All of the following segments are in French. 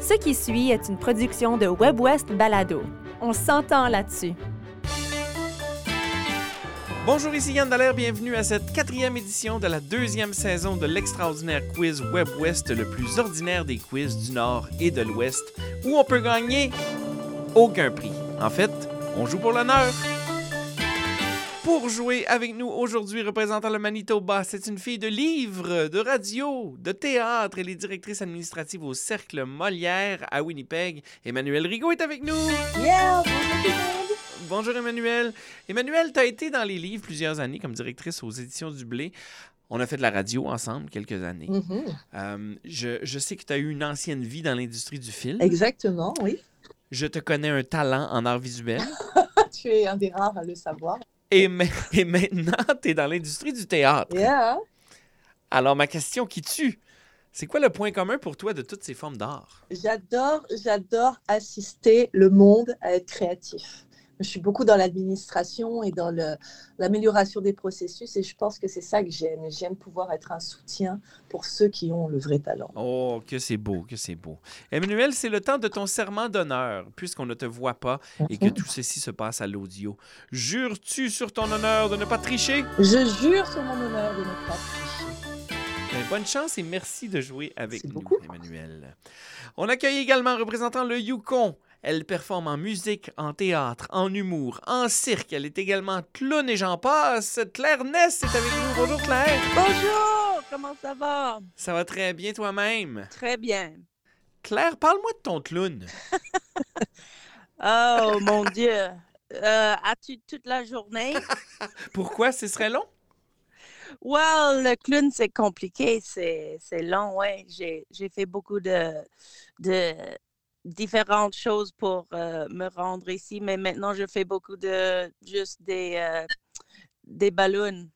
Ce qui suit est une production de WebWest Balado. On s'entend là-dessus. Bonjour, ici Yann Dallaire, bienvenue à cette quatrième édition de la deuxième saison de l'extraordinaire quiz WebWest, le plus ordinaire des quiz du Nord et de l'Ouest, où on peut gagner aucun prix. En fait, on joue pour l'honneur. Pour jouer avec nous aujourd'hui, représentant le Manitoba, c'est une fille de livres, de radio, de théâtre. Elle est directrice administrative au Cercle Molière à Winnipeg. Emmanuel Rigaud est avec nous. Yeah, bonjour Emmanuel. Emmanuel, tu as été dans les livres plusieurs années comme directrice aux éditions du Blé. On a fait de la radio ensemble quelques années. Mhm. Euh, je, je sais que tu as eu une ancienne vie dans l'industrie du film. Exactement, oui. Je te connais un talent en art visuel. Tu es un des rares à le savoir. Et, ma- et maintenant, tu es dans l'industrie du théâtre. Yeah. Alors, ma question qui tue, c'est quoi le point commun pour toi de toutes ces formes d'art? J'adore, j'adore assister le monde à être créatif. Je suis beaucoup dans l'administration et dans l'amélioration des processus et je pense que c'est ça que j'aime. J'aime pouvoir être un soutien pour ceux qui ont le vrai talent. Oh, que c'est beau, que c'est beau. Emmanuel, c'est le temps de ton serment d'honneur, puisqu'on ne te voit pas et que tout ceci se passe à l'audio. Jures-tu sur ton honneur de ne pas tricher? Je jure sur mon honneur de ne pas tricher. Ben, bonne chance et merci de jouer avec nous, beaucoup. Emmanuel. On accueille également représentant le Yukon. Elle performe en musique, en théâtre, en humour, en cirque. Elle est également clown et j'en passe. Claire Ness est avec nous. Bonjour Claire. Bonjour, comment ça va? Ça va très bien toi-même? Très bien. Claire, parle-moi de ton clown. Oh mon Dieu. Euh, As-tu toute la journée? Pourquoi? Ce serait long? Well, le clown, c'est compliqué, c'est long. J'ai j'ai fait beaucoup de, de différentes choses pour euh, me rendre ici, mais maintenant, je fais beaucoup de juste des, euh, des ballons.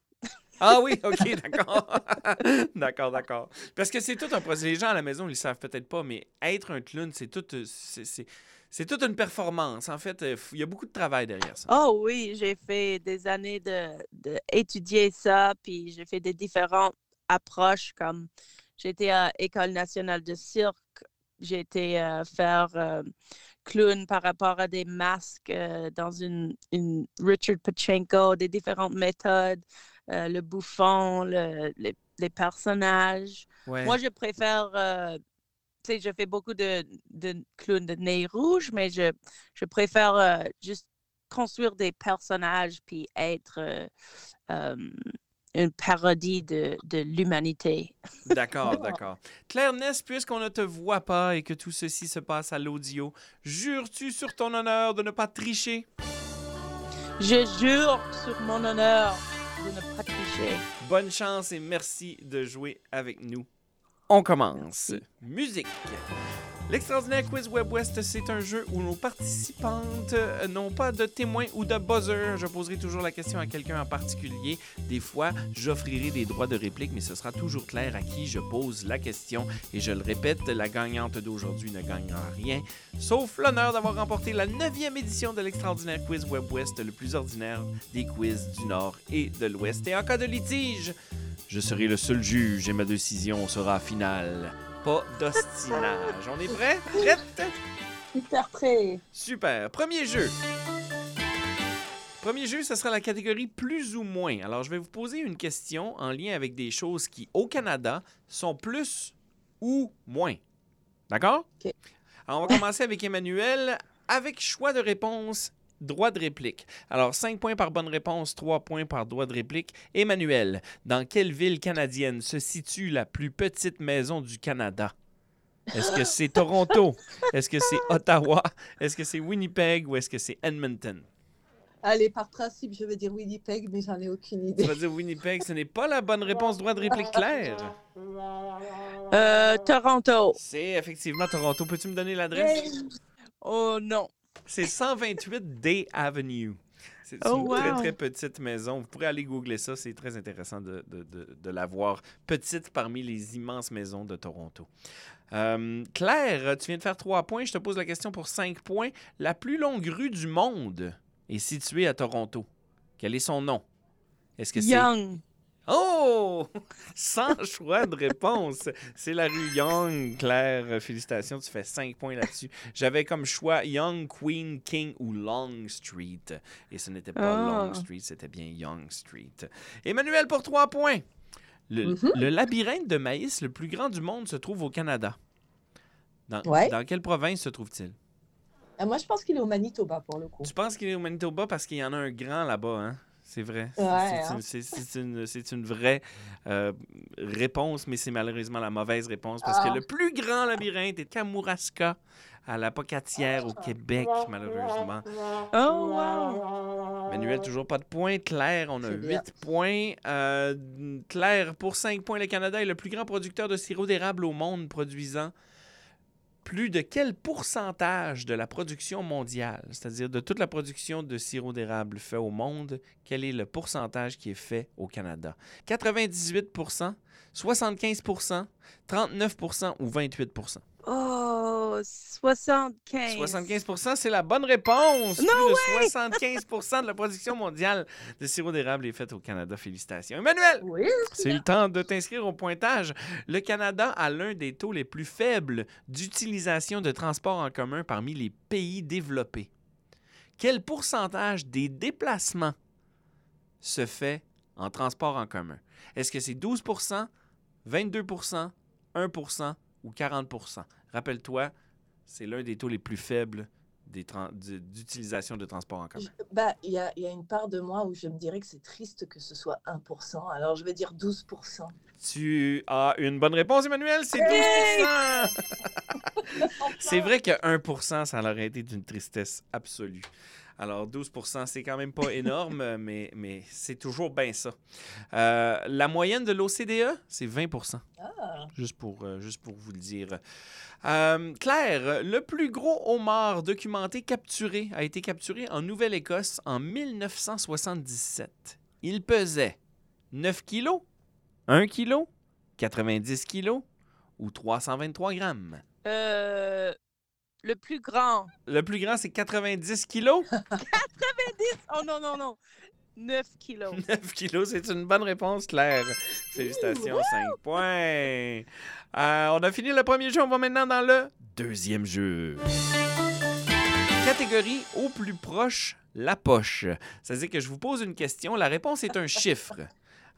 Ah oui, ok, d'accord. d'accord, d'accord. Parce que c'est tout un processus. Les gens à la maison, ils le savent peut-être pas, mais être un clown, c'est tout, euh, c'est, c'est- c'est toute une performance. En fait, il y a beaucoup de travail derrière ça. Oh oui, j'ai fait des années de, de étudier ça, puis j'ai fait des différentes approches comme j'étais à École nationale de cirque, j'ai été euh, faire euh, clown par rapport à des masques euh, dans une, une Richard Pachenko, des différentes méthodes, euh, le bouffon, le- les, les personnages. Ouais. Moi, je préfère, tu sais, je fais beaucoup de, de clowns de nez rouge, mais je, je préfère juste construire des personnages puis être une parodie de, de l'humanité. D'accord, d'accord. Claire Ness, puisqu'on ne te voit pas et que tout ceci se passe à l'audio, jures-tu sur ton honneur de ne pas tricher? Je jure sur mon honneur de ne pas tricher. Bonne chance et merci de jouer avec nous. On commence. Musique. L'extraordinaire quiz Web West, c'est un jeu où nos participantes euh, n'ont pas de témoins ou de buzzer. Je poserai toujours la question à quelqu'un en particulier. Des fois, j'offrirai des droits de réplique, mais ce sera toujours clair à qui je pose la question. Et je le répète, la gagnante d'aujourd'hui ne gagnera rien, sauf l'honneur d'avoir remporté la neuvième édition de l'extraordinaire quiz Web West, le plus ordinaire des quiz du Nord et de l'Ouest. Et en cas de litige, je serai le seul juge et ma décision sera finale. Pas d'ostinage. On est prêt? Prête? Super prêt. Super. Premier jeu. Premier jeu, ce sera la catégorie plus ou moins. Alors, je vais vous poser une question en lien avec des choses qui, au Canada, sont plus ou moins. D'accord? OK. Alors, on va commencer avec Emmanuel. Avec choix de réponse, droit de réplique. Alors, 5 points par bonne réponse, 3 points par droit de réplique. Emmanuel, dans quelle ville canadienne se situe la plus petite maison du Canada? Est-ce que c'est Toronto? Est-ce que c'est Ottawa? Est-ce que c'est Winnipeg ou est-ce que c'est Edmonton? Allez, par principe, je vais dire Winnipeg, mais j'en ai aucune idée. Tu vas dire Winnipeg, ce n'est pas la bonne réponse. Droit de réplique claire. Euh, Toronto. C'est effectivement Toronto. Peux-tu me donner l'adresse? Oh non. C'est 128 Day Avenue. C'est Oh, une très, très petite maison. Vous pourrez aller googler ça. C'est très intéressant de, de- de- de la voir petite parmi les immenses maisons de Toronto. Euh, Claire, tu viens de faire trois points. Je te pose la question pour cinq points. La plus longue rue du monde est située à Toronto. Quel est son nom? Est-ce que c'est Young. Oh! Sans choix de réponse. C'est la rue Young, Claire. Félicitations, tu fais 5 points là-dessus. J'avais comme choix Young, Queen, King ou Long Street. Et ce n'était pas Ah. Long Street, c'était bien Young Street. Emmanuel pour 3 points. Le, Mhm. le labyrinthe de maïs le plus grand du monde se trouve au Canada. Dans, Ouais. dans quelle province se trouve-t-il? Ah, moi, je pense qu'il est au Manitoba pour le coup. Tu penses qu'il est au Manitoba parce qu'il y en a un grand là-bas, hein? C'est vrai. C'est- Ouais, c'est hein. une- c'est- une, c'est une vraie euh, réponse, mais c'est malheureusement la mauvaise réponse parce Ah. que le plus grand labyrinthe est Kamouraska, à la Pocatière, au Québec, malheureusement. Oh, wow! Manuel, toujours pas de points. Claire, on a C'est 8 bien. points. Euh, Claire, pour 5 points, le Canada est le plus grand producteur de sirop d'érable au monde, produisant plus de quel pourcentage de la production mondiale, c'est-à-dire de toute la production de sirop d'érable fait au monde, quel est le pourcentage qui est fait au Canada? 98 75% 39% ou 28% Oh, 75. 75% c'est la bonne réponse. No Plus de 75% de la production mondiale de sirop d'érable est faite au Canada. Félicitations. Emmanuel, Oui, c'est le temps de t'inscrire au pointage. Le Canada a l'un des taux les plus faibles d'utilisation de transport en commun parmi les pays développés. Quel pourcentage des déplacements se fait en transport en commun? Est-ce que c'est 12 22% 1% ou 40% Rappelle-toi, c'est l'un des taux les plus faibles d'utilisation de transport en commun. Bah, il y a, il y a une part de moi où je me dirais que c'est triste que ce soit 1%. Alors, je vais dire 12%. Tu as une bonne réponse, Emmanuel, c'est 12% C'est vrai que 1% ça aurait été d'une tristesse absolue. Alors, 12% c'est quand même pas énorme, mais, mais c'est toujours bien ça. Euh, la moyenne de l'OCDE, c'est 20 Ah, juste pour, euh, juste pour vous le dire. Euh, Claire, le plus gros homard documenté capturé a été capturé en Nouvelle-Écosse en 1977. Il pesait 9 kilos, 1 kilo, 90 kilos ou 323 grammes. Euh, le plus grand. Le plus grand, c'est 90 kilos? 10. Oh non, non, non. 9 kilos. 9 kilos, c'est une bonne réponse, Claire. Félicitations, 5 points. Euh, on a fini le premier jeu, on va maintenant dans le deuxième jeu. Catégorie au plus proche, la poche. C'est-à-dire que je vous pose une question, la réponse est un chiffre.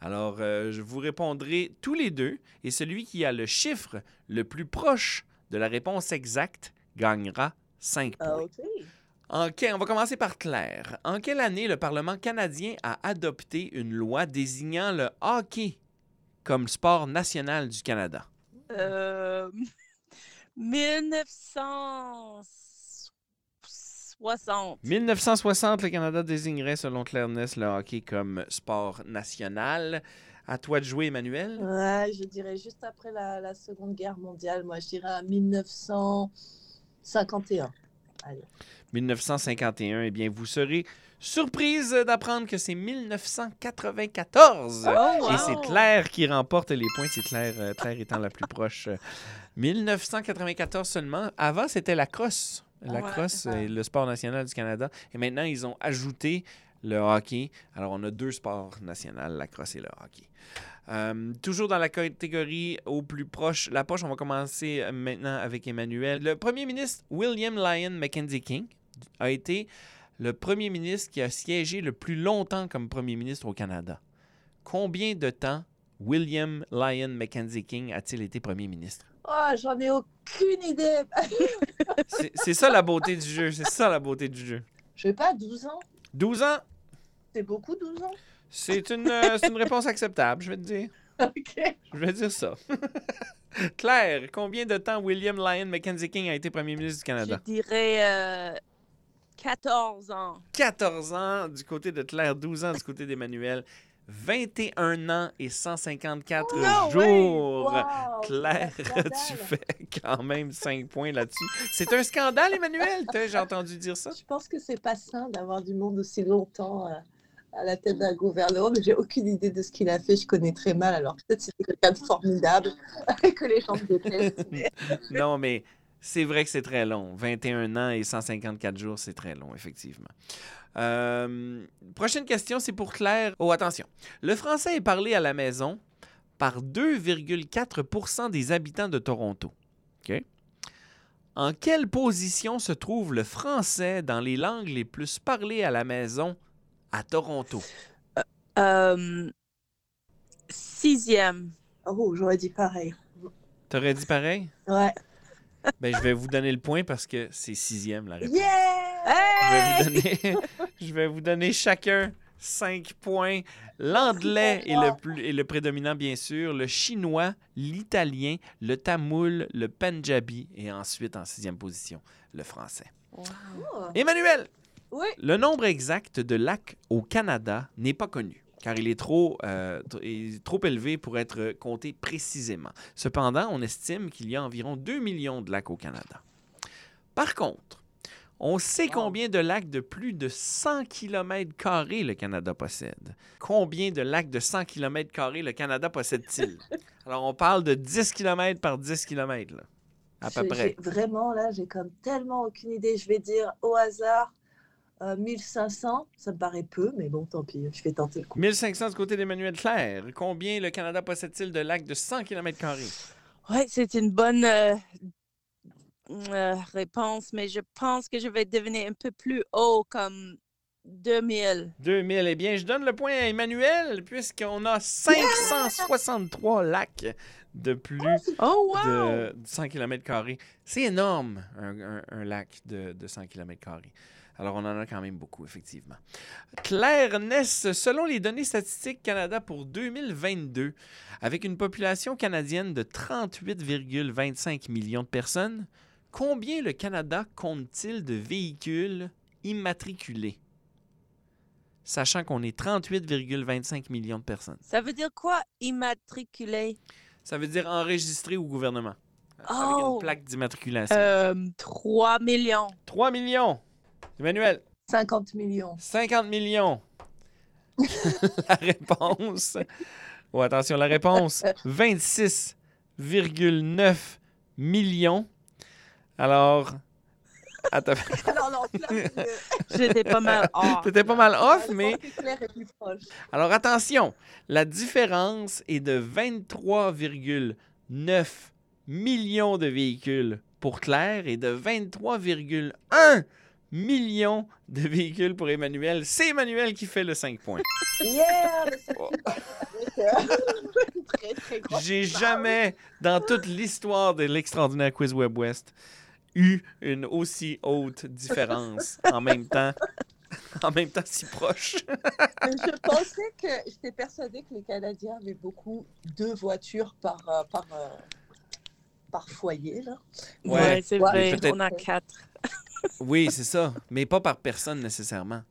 Alors, euh, je vous répondrai tous les deux, et celui qui a le chiffre le plus proche de la réponse exacte gagnera 5 points. ah, ok. En que- on va commencer par Claire. En quelle année le Parlement canadien a adopté une loi désignant le hockey comme sport national du Canada? Euh, 1960. 1960, le Canada désignerait, selon Claire Ness, le hockey comme sport national. À toi de jouer, Emmanuel. Ouais, je dirais juste après la, la Seconde Guerre mondiale. Moi, je dirais à 1951. Allez. 1951, eh bien, vous serez surprise d'apprendre que c'est 1994. Oh, wow. Et c'est Claire qui remporte les points. C'est Claire, euh, Claire étant la plus proche. Euh, 1994 seulement. Avant, c'était la crosse. La Ouais, crosse est le sport national du Canada. Et maintenant, ils ont ajouté le hockey. Alors, on a deux sports nationaux, la crosse et le hockey. Euh, toujours dans la catégorie au plus proche, la poche, on va commencer euh, maintenant avec Emmanuel. Le premier ministre William Lyon Mackenzie King a été le premier ministre qui a siégé le plus longtemps comme premier ministre au Canada. Combien de temps William Lyon Mackenzie King a-t-il été premier ministre? Oh, j'en ai aucune idée. C'est c'est ça la beauté du jeu. C'est ça la beauté du jeu. Je sais pas, 12 ans 12 ans, C'est beaucoup, 12 ans c'est une, euh, c'est une réponse acceptable, je vais te dire. Ok. Je vais dire ça. Claire, combien de temps William Lyon Mackenzie King a été premier ministre du Canada? Je dirais euh, 14 ans. 14 ans du côté de Claire, 12 ans du côté d'Emmanuel, 21 ans et 154 No jours. Wow, Claire, tu fais quand même 5 points là-dessus. C'est un scandale, Emmanuel. T'as- J'ai entendu dire ça? Je pense que c'est pas sain d'avoir du monde aussi longtemps euh, à la tête d'un gouvernement, mais j'ai aucune idée de ce qu'il a fait. Je connais très mal. Alors peut-être c'était quelqu'un de formidable que les gens détestent. Non, mais c'est vrai que c'est très long. 21 ans et 154 jours, c'est très long, effectivement. Euh, prochaine question, c'est pour Claire. Oh, attention. Le français est parlé à la maison par 2,4% des habitants de Toronto. OK? En quelle position se trouve le français dans les langues les plus parlées à la maison à Toronto? Euh, sixième. Oh, j'aurais dit pareil. T'aurais dit pareil? Ouais. Ben, je vais vous donner le point parce que c'est sixième la réponse. Yeah! Je vais vous donner, je vais vous donner chacun 5 points. L'anglais est le, plus, est le prédominant, bien sûr. Le chinois, l'italien, le tamoul, le punjabi et ensuite, en sixième position, le français. Emmanuel, Oui. le nombre exact de lacs au Canada n'est pas connu car il est trop, euh, il est trop élevé pour être compté précisément. Cependant, on estime qu'il y a environ 2 millions de lacs au Canada. Par contre, on sait combien de lacs de plus de 100 km le Canada possède. Combien de lacs de 100 km le Canada possède-t-il? Alors, on parle de 10 km par 10 km, là, à peu près. Vraiment, là, j'ai comme tellement aucune idée. Je vais dire au hasard euh, 1500. Ça me paraît peu, mais bon, tant pis. Je vais tenter le coup. 1500 du côté d'Emmanuel Claire. Combien le Canada possède-t-il de lacs de 100 km? Oui, c'est une bonne euh, euh, réponse, mais je pense que je vais devenir un peu plus haut, comme 2000. 2000. Eh bien, je donne le point à Emmanuel, puisqu'on a 563 lacs de plus Oh, wow! de 100 km. C'est énorme, un, un- un lac de, de 100 km. Alors, on en a quand même beaucoup, effectivement. Claire Ness, selon les données statistiques Canada pour 2022, avec une population canadienne de 38,25 millions de personnes, combien le Canada compte-t-il de véhicules immatriculés? Sachant qu'on est 38,25 millions de personnes. Ça veut dire quoi, immatriculé? Ça veut dire enregistré au gouvernement. Avec Oh! une plaque d'immatriculation. Euh, 3 millions. 3 millions. Emmanuel, 50 millions. 50 millions. la réponse. Oh, attention, la réponse 26,9 millions. Alors, attends, Alors, non, J'étais pas mal hors. t'étais pas mal off, mais alors attention, la différence est de 23,9 millions de véhicules pour Claire et de 23,1 millions de véhicules pour Emmanuel. C'est Emmanuel qui fait le 5 points. Yeah! Oh. J'ai barre. jamais, dans toute l'histoire de l'extraordinaire Quiz Web West, eu une aussi haute différence en même temps, en même temps si proche. Je pensais que j'étais persuadée que les Canadiens avaient beaucoup deux voitures par, euh, par, euh, par foyer. Là. Ouais, Ouais, c'est vrai. On a 4. Oui, c'est ça, mais pas par personne nécessairement.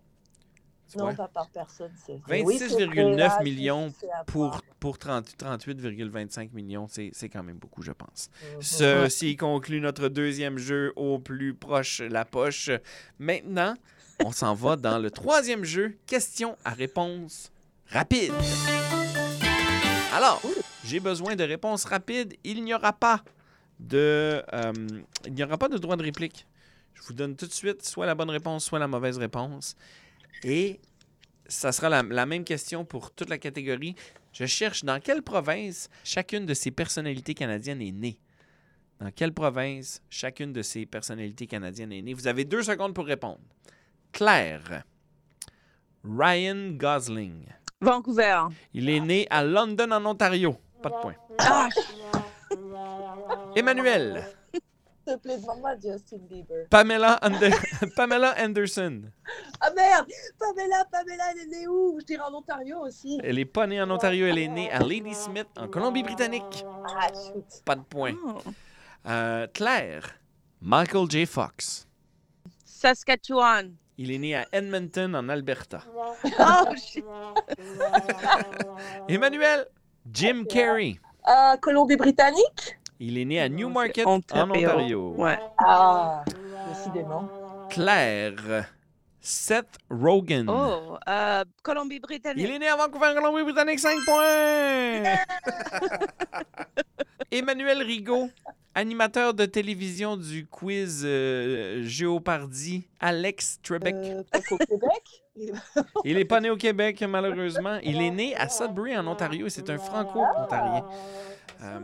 Non, pas par personne. c'est vrai. Oui, c'est 26,9 vrai, là, je millions. Pour, pour 30 38,25 millions, c'est c'est quand même beaucoup, je pense. Mhm. Ceci conclut notre deuxième jeu au plus proche la poche. Maintenant, on s'en va dans le troisième jeu, question à réponse rapide. Alors, j'ai besoin de réponses rapides. Il n'y aura pas de, euh, il n'y aura pas de droit de réplique. Je vous donne tout de suite soit la bonne réponse, soit la mauvaise réponse. Et ça sera la, la même question pour toute la catégorie. Je cherche dans quelle province chacune de ces personnalités canadiennes est née. Dans quelle province chacune de ces personnalités canadiennes est née? Vous avez deux secondes pour répondre. Claire. Ryan Gosling. Vancouver. Il est né à London, en Ontario. Pas de point. Ah, Emmanuel. S'il te plaît, demande-moi Justin Bieber. Pamela, Ander- Pamela Anderson. Ah merde! Pamela, Pamela, elle est née où? Je dirais en Ontario aussi. Elle n'est pas née en Ontario, elle est née à Ladysmith, en Colombie-Britannique. Ah, shoot. Pas de point. oh. Euh, Claire. Michael J. Fox. Saskatchewan. Il est né à Edmonton, en Alberta. Oh, shit. Emmanuel. Jim Carrey. Ah, Colombie-Britannique? Il est né à Newmarket, Ontario. en Ontario. Ouais. Ah, décidément. Claire. Seth Rogen. Oh, euh, Colombie-Britannique. Il est né à Vancouver, Colombie-Britannique, 5 points! Emmanuel Rigaud, animateur de télévision du quiz euh, Géopardy, Alex Trebek. Euh, pas qu'au Québec? Il n'est pas né au Québec, malheureusement. Il est né à Sudbury, en Ontario, et c'est un franco-ontarien. Euh,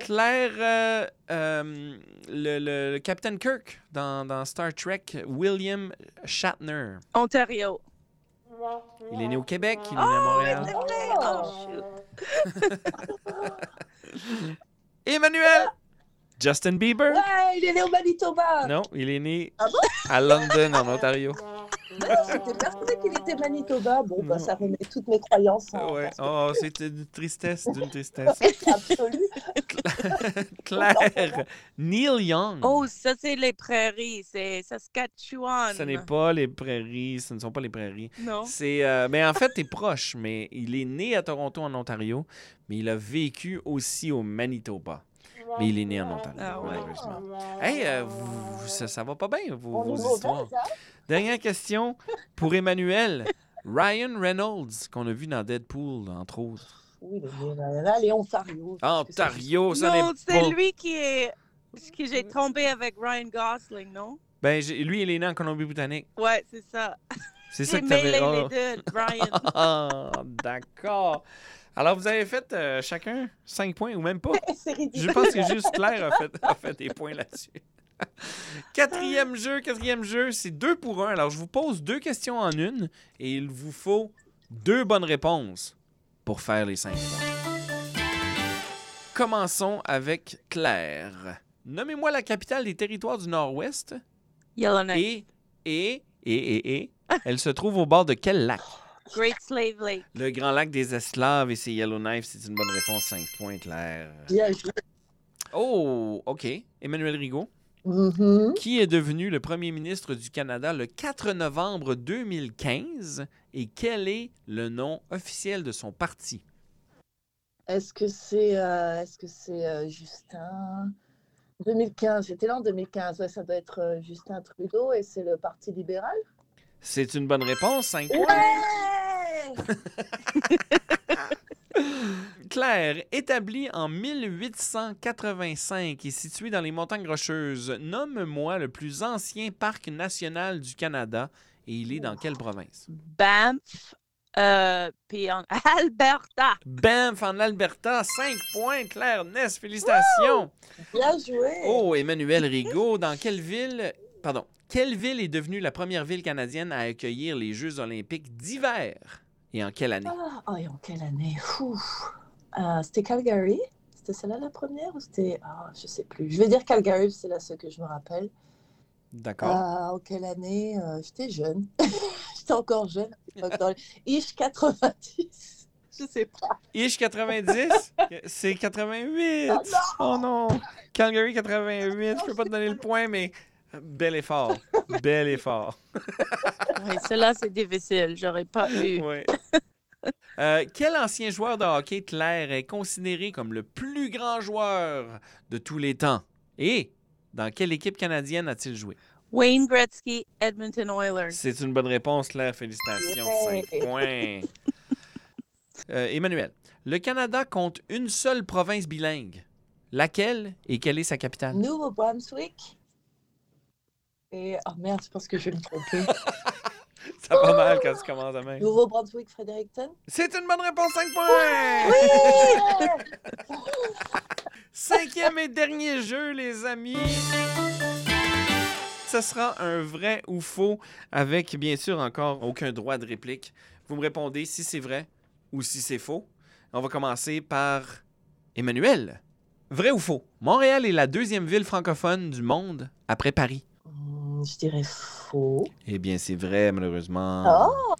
Claire, euh, euh, le, le- le capitaine Kirk dans, dans Star Trek, William Shatner. Ontario. Il est né au Québec, il est né à Montréal. C'est vrai. Oh, shoot. Emmanuel! Justin Bieber? Ouais, il est né au Manitoba. Non, il est né Ah à London, en Ontario. J'étais persuadée qu'il était Manitoba. Bon, bah, ça remet toutes mes croyances en Ouais. Oh, c'est une tristesse d'une tristesse. absolue. Claire, Neil Young. Oh, ça, c'est les prairies. C'est Saskatchewan. Ce n'est pas les prairies, ce ne sont pas les prairies. Non. C'est, euh, ben en fait, t'es proche, mais il est né à Toronto, en Ontario, mais il a vécu aussi au Manitoba. Mais il est né en Ontario, Ah ouais. malheureusement. Hey, euh, vous- vous- ça, ça va pas bien, vos, histoires. Dernière question pour Emmanuel. Ryan Reynolds, qu'on a vu dans Deadpool, entre autres. Oui, il est né là, allez, Ontario. Ontario, ça n'est Non, pas... c'est lui qui est. que j'ai tombé avec Ryan Gosling, non? Ben, j'ai- lui, il est né en Colombie-Britannique. Ouais, c'est ça. C'est ça J'ai que t'avais... mêlé oh. les deux, Ryan. Ah, d'accord. Alors, vous avez fait euh, chacun 5 points ou même pas? Je pense que juste Claire a fait, a fait des points là-dessus. quatrième jeu, quatrième jeu, c'est deux pour un. Alors, je vous pose deux questions en une et il vous faut deux bonnes réponses pour faire les cinq points. Commençons avec Claire. Nommez-moi la capitale des territoires du Nord-Ouest Yellowknife. et, et, et, et, et, elle se trouve au bord de quel lac? Great Slave Lake. Le grand lac des Esclaves et c'est Yellowknife, c'est une bonne réponse, 5 points, Claire. Bien joué. Oh, OK. Emmanuel Rigaud. Mhm. Qui est devenu le premier ministre du Canada le 4 novembre 2015 et quel est le nom officiel de son parti? Est-ce que c'est euh, est-ce que c'est euh, Justin? 2015, j'étais là en 2015, ouais, ça doit être euh, Justin Trudeau et c'est le Parti libéral? C'est une bonne réponse, 5 points. Ouais Claire, établi en 1885 et situé dans les montagnes rocheuses, nomme-moi le plus ancien parc national du Canada et il est dans quelle province? Banff. Euh, puis en Alberta. Banff en Alberta, 5 points, Claire Ness, félicitations! Bien joué. Oh, Emmanuel Rigaud, dans quelle ville, pardon, quelle ville est devenue la première ville canadienne à accueillir les Jeux olympiques d'hiver? Et en quelle année? Ah, oh, et en quelle année? Euh, C'était Calgary? C'était celle-là la première ou c'était. Ah, je sais plus. Je vais dire Calgary, c'est la seule que je me rappelle. D'accord. Ah, en quelle année? Euh, J'étais jeune. J'étais encore jeune. Dans Ish 90. Je sais pas. Ish 90, c'est 88. Oh non! Calgary 88, je peux pas te donner le point, mais bel effort. Bel effort. Oui, cela, c'est difficile. J'aurais pas eu. Ouais. Euh, quel ancien joueur de hockey Claire est considéré comme le plus grand joueur de tous les temps? Et dans quelle équipe canadienne a-t-il joué? Wayne Gretzky, Edmonton Oilers. C'est une bonne réponse, Claire. Félicitations. Yeah. 5 points. Euh, Emmanuel, le Canada compte une seule province bilingue. Laquelle et quelle est sa capitale? Nouveau-Brunswick. Et. Oh merde, je pense que je vais me tromper. Ça va mal quand tu commences à main. Nouveau-Brunswick, Fredericton? C'est une bonne réponse, 5 points! Cinquième et dernier jeu, les amis. Ce sera un vrai ou faux avec, bien sûr, encore aucun droit de réplique. Vous me répondez si c'est vrai ou si c'est faux. On va commencer par Emmanuel. Vrai ou faux? Montréal est la deuxième ville francophone du monde après Paris. Je dirais faux. Eh bien, c'est vrai, malheureusement.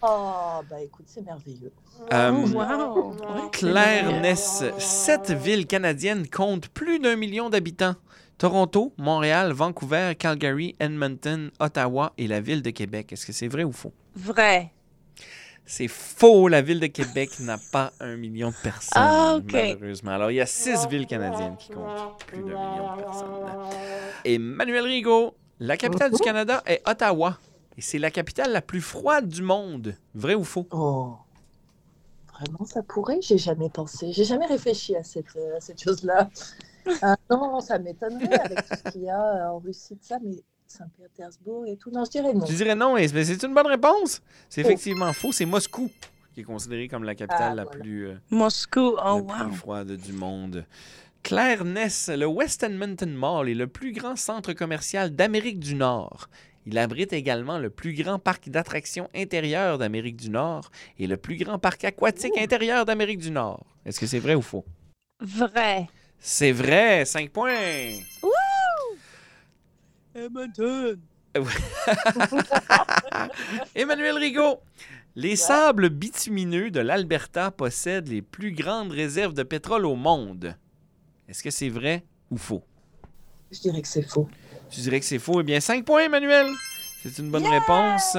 Oh, bah écoute, c'est merveilleux. Euh, Wow. Claire Ness, sept villes canadiennes comptent plus d'un million d'habitants. Toronto, Montréal, Vancouver, Calgary, Edmonton, Ottawa et la ville de Québec. Est-ce que c'est vrai ou faux? Vrai. C'est faux. La ville de Québec n'a pas un million de personnes, Ah, ok. malheureusement. Alors, il y a six villes canadiennes qui comptent plus d'un million de personnes. Emmanuel Rigaud, la capitale du Canada est Ottawa. Et c'est la capitale la plus froide du monde. Vrai ou faux? Oh, vraiment, ça pourrait? J'ai jamais pensé. J'ai jamais réfléchi à cette, euh, à cette chose-là. Ah, non, ça m'étonnerait avec tout ce qu'il y a en Russie de ça, mais Saint-Pétersbourg et tout. Non, je dirais non. Tu dirais non, mais c'est une bonne réponse. C'est effectivement faux. C'est Moscou qui est considérée comme la capitale Ah, la voilà. plus, euh, Moscou, oh la wow. plus froide du monde. Claire Ness, le West Edmonton Mall est le plus grand centre commercial d'Amérique du Nord. Il abrite également le plus grand parc d'attractions intérieur d'Amérique du Nord et le plus grand parc aquatique intérieur d'Amérique du Nord. Est-ce que c'est vrai ou faux? Vrai. C'est vrai, 5 points. Edmonton. Emmanuel Rigaud. Les sables bitumineux de l'Alberta possèdent les plus grandes réserves de pétrole au monde. Est-ce que c'est vrai ou faux? Je dirais que c'est faux. Tu dirais que c'est faux? Eh bien, 5 points, Emmanuel. C'est une bonne réponse.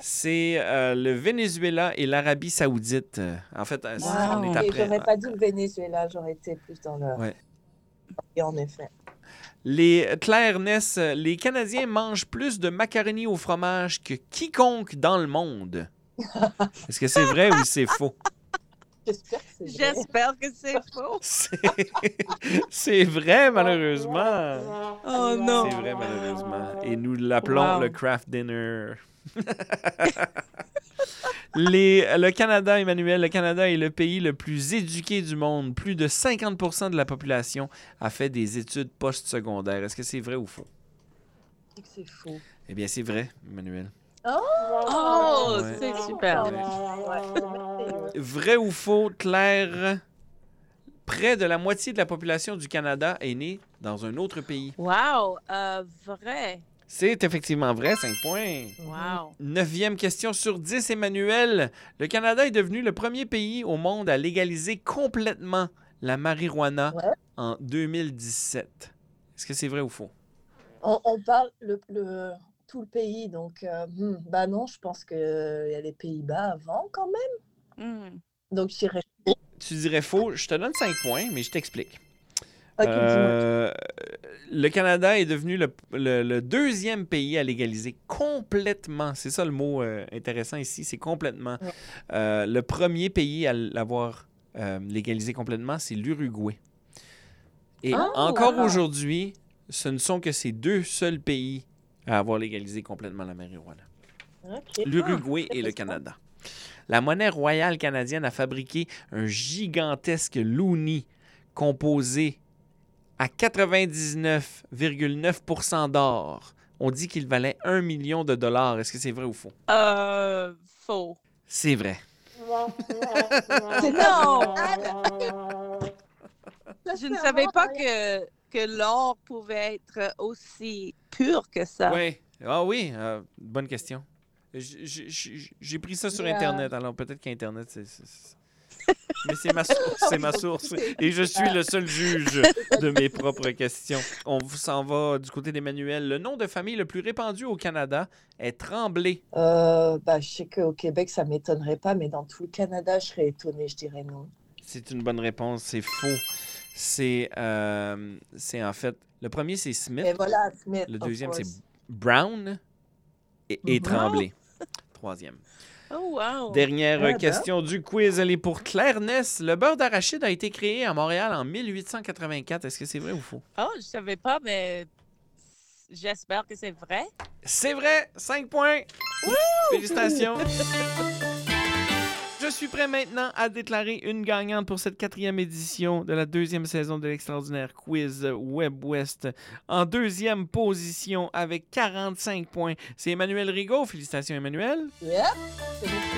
C'est euh, le Venezuela et l'Arabie Saoudite. Euh, En fait, euh, Wow. on est après. J'aurais pas dit le Venezuela, j'aurais été plus dans le. Ouais. Et en effet. Les Claire Ness, les Canadiens mangent plus de macaroni au fromage que quiconque dans le monde. Est-ce que c'est vrai ou c'est faux? J'espère que c'est vrai. J'espère que c'est faux. C'est- vrai, malheureusement. Oh non. C'est vrai, malheureusement. Et nous l'appelons Wow. le craft dinner. Les, le Canada, Emmanuel, le Canada est le pays le plus éduqué du monde. Plus de 50% de la population a fait des études postsecondaires. Est-ce que c'est vrai ou faux? Je dis que c'est faux. Eh bien, c'est vrai, Emmanuel. Oh, Ouais. c'est super. Ouais. Vrai ou faux, Claire? Près de la moitié de la population du Canada est née dans un autre pays. Wow, euh, vrai. C'est effectivement vrai, 5 points. Wow. Neuvième question sur 10, Emmanuel. Le Canada est devenu le premier pays au monde à légaliser complètement la marijuana Ouais. en 2017. Est-ce que c'est vrai ou faux? On, on parle le, le- tout le pays, donc euh, hmm, bah non, je pense qu'il y a les Pays-Bas avant quand même. Hmm. Donc je dirais. Tu dirais faux. Je te donne 5 points, mais je t'explique. Ok, dis-moi. Euh, le Canada est devenu le, le- le deuxième pays à légaliser complètement. C'est ça le mot euh, intéressant ici, c'est complètement. Ouais. Euh, le premier pays à l'avoir euh, légalisé complètement, c'est l'Uruguay. Et Ah, encore wow. aujourd'hui, ce ne sont que ces deux seuls pays à avoir légalisé complètement la marijuana. Ok. L'Uruguay Ah, et le. Canada. La monnaie royale canadienne a fabriqué un gigantesque loonie composé à 99,9% d'or. On dit qu'il valait 1 million de dollars. Est-ce que c'est vrai ou faux? Euh, faux. C'est vrai. Non. Je ne savais pas que, que l'or pouvait être aussi pur que ça. Oui. Ah oui, euh, bonne question. J'ai pris ça sur Yeah. Internet. Alors peut-être qu'Internet, c'est... Mais c'est ma, source, c'est ma source. Et je suis le seul juge de mes propres questions. On s'en va du côté d'Emmanuel. Le nom de famille le plus répandu au Canada est Tremblay. Euh, bah, je sais qu'au Québec, ça m'étonnerait pas, mais dans tout le Canada, je serais étonnée, je dirais non. C'est une bonne réponse. C'est faux. C'est euh, c'est en fait... Le premier, c'est Smith. Et voilà, Smith. Le deuxième, c'est. Brown. Et, et. Tremblay. Troisième. Oh, wow. Dernière Ah, ben. question du quiz, elle est pour Claire Ness. Le beurre d'arachide a été créé à Montréal en 1884. Est-ce que c'est vrai ou faux? Oh, je savais pas, mais j'espère que c'est vrai. C'est vrai! 5 points! Félicitations! Je suis prêt maintenant à déclarer une gagnante pour cette quatrième édition de la deuxième saison de l'extraordinaire quiz Web West. En deuxième position avec 45 points, c'est Emmanuel Rigaud. Félicitations, Emmanuel. Yep.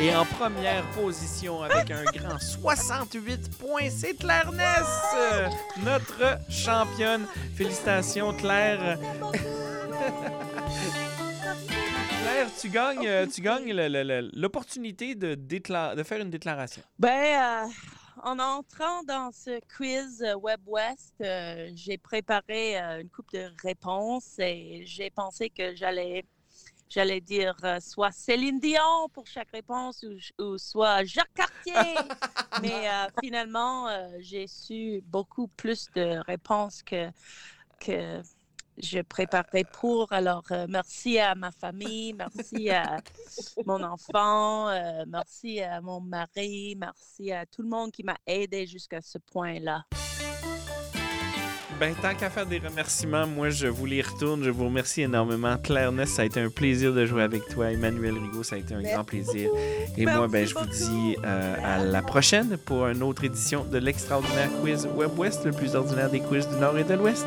Et en première position avec un grand 68 points, c'est Claire Ness, notre championne. Félicitations, Claire. Claire, tu gagnes, euh, tu gagnes le- le- le- l'opportunité de, décla- de faire une déclaration. Ben, euh, en entrant dans ce quiz euh, Web West, euh, j'ai préparé euh, une coupe de réponses et j'ai pensé que j'allais j'allais dire euh, soit Céline Dion pour chaque réponse ou, ou soit Jacques Cartier. Mais euh, finalement, euh, j'ai su beaucoup plus de réponses que, que je préparais pour. Alors, euh, merci à ma famille, merci à mon enfant, euh, merci à mon mari, merci à tout le monde qui m'a aidé jusqu'à ce point-là. Ben, tant qu'à faire des remerciements, moi, je vous les retourne. Je vous remercie énormément. Claire Ness, ça a été un plaisir de jouer avec toi. Emmanuel Rigaud, ça a été un grand plaisir. Et moi, ben, je vous dis euh, à la prochaine pour une autre édition de l'extraordinaire quiz Web West, le plus ordinaire des quiz du Nord et de l'Ouest.